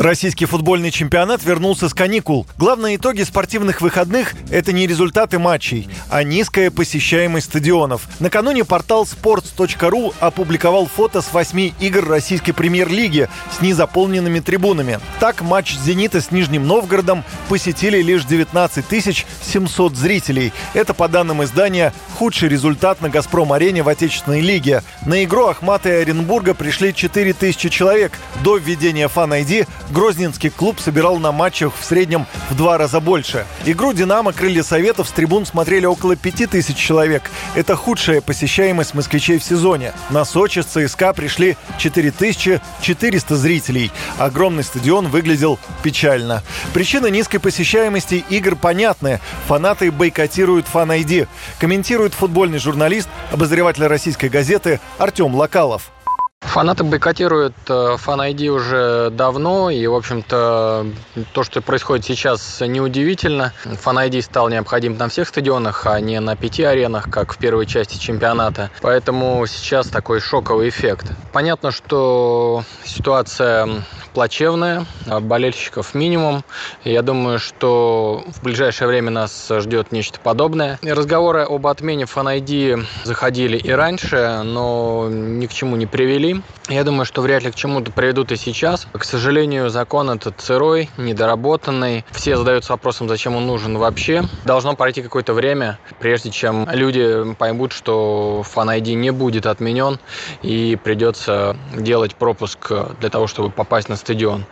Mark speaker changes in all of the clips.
Speaker 1: Российский футбольный чемпионат вернулся с каникул. Главные итоги спортивных выходных – это не результаты матчей, а низкая посещаемость стадионов. Накануне портал sports.ru опубликовал фото с восьми игр российской премьер-лиги с незаполненными трибунами. Так, матч «Зенита» с Нижним Новгородом посетили лишь 19 700 зрителей. Это, по данным издания, худший результат на «Газпром-арене» в отечественной лиге. На игру Ахмата и Оренбурга пришли 4000 человек. До введения фан-айди Грозненский клуб собирал на матчах в среднем в два раза больше. Игру «Динамо» «Крылья Советов» с трибун смотрели около 5000 человек. Это худшая посещаемость москвичей в сезоне. На Сочи с ЦСКА пришли 4400 зрителей. Огромный стадион выглядел печально. Причина низкой посещаемости игр понятны. Фанаты бойкотируют фан-айди. Комментирует футбольный журналист, обозреватель российской газеты Артем Локалов.
Speaker 2: Фанаты бойкотируют э, фан ID уже давно, и, в общем-то, то, что происходит сейчас, неудивительно. Фан ID стал необходим на всех стадионах, а не на пяти аренах, как в первой части чемпионата. Поэтому сейчас такой шоковый эффект. Понятно, что ситуация плачевная, а болельщиков минимум. Я думаю, что в ближайшее время нас ждет нечто подобное. Разговоры об отмене фан ID заходили и раньше, но ни к чему не привели. Я думаю, что вряд ли к чему-то приведут и сейчас. К сожалению, закон этот сырой, недоработанный. Все задаются вопросом, зачем он нужен вообще. Должно пройти какое-то время, прежде чем люди поймут, что Fan ID не будет отменен и придется делать пропуск для того, чтобы попасть на стадион.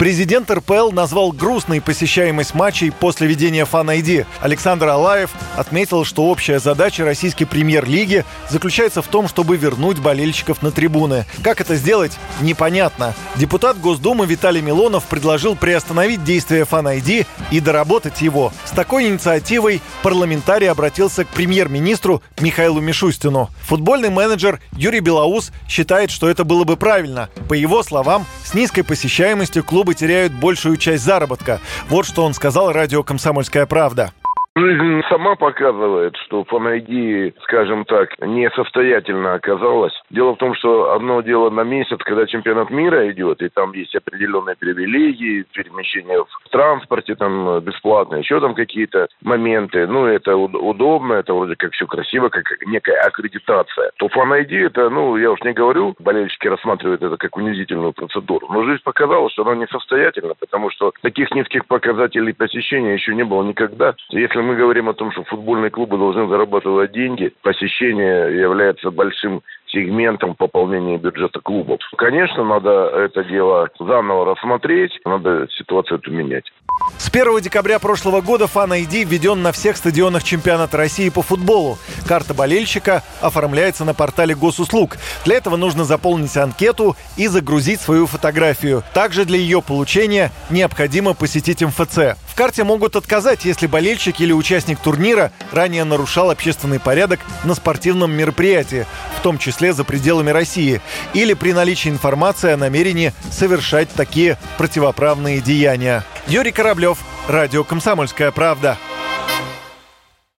Speaker 1: Президент РПЛ назвал грустной посещаемость матчей после ведения фан-айди. Александр Алаев отметил, что общая задача российской премьер-лиги заключается в том, чтобы вернуть болельщиков на трибуны. Как это сделать, непонятно. Депутат Госдумы Виталий Милонов предложил приостановить действие фан-айди и доработать его. С такой инициативой парламентарий обратился к премьер-министру Михаилу Мишустину. Футбольный менеджер Юрий Белоус считает, что это было бы правильно. По его словам, с низкой посещаемостью клубы клубы теряют большую часть заработка. Вот что он сказал радио «Комсомольская правда».
Speaker 3: Жизнь сама показывает, что Фанайди, скажем так, несостоятельно оказалась. Дело в том, что одно дело на месяц, когда чемпионат мира идет, и там есть определенные привилегии, перемещение в транспорте, там бесплатно, еще там какие-то моменты. Ну, это удобно, это вроде как все красиво, как некая аккредитация. То Фанайди это, ну, я уж не говорю, болельщики рассматривают это как унизительную процедуру. Но жизнь показала, что она несостоятельна, потому что таких низких показателей посещения еще не было никогда. Если мы говорим о том, что футбольные клубы должны зарабатывать деньги, посещение является большим сегментом пополнения бюджета клубов. Конечно, надо это дело заново рассмотреть, надо ситуацию эту менять.
Speaker 1: С 1 декабря прошлого года Fan ID введен на всех стадионах чемпионата России по футболу. Карта болельщика оформляется на портале госуслуг. Для этого нужно заполнить анкету и загрузить свою фотографию. Также для ее получения необходимо посетить МФЦ. В карте могут отказать, если болельщик или участник турнира ранее нарушал общественный порядок на спортивном мероприятии, в том числе за пределами России, или при наличии информации о намерении совершать такие противоправные деяния. Юрий Кораблев, Радио «Комсомольская правда».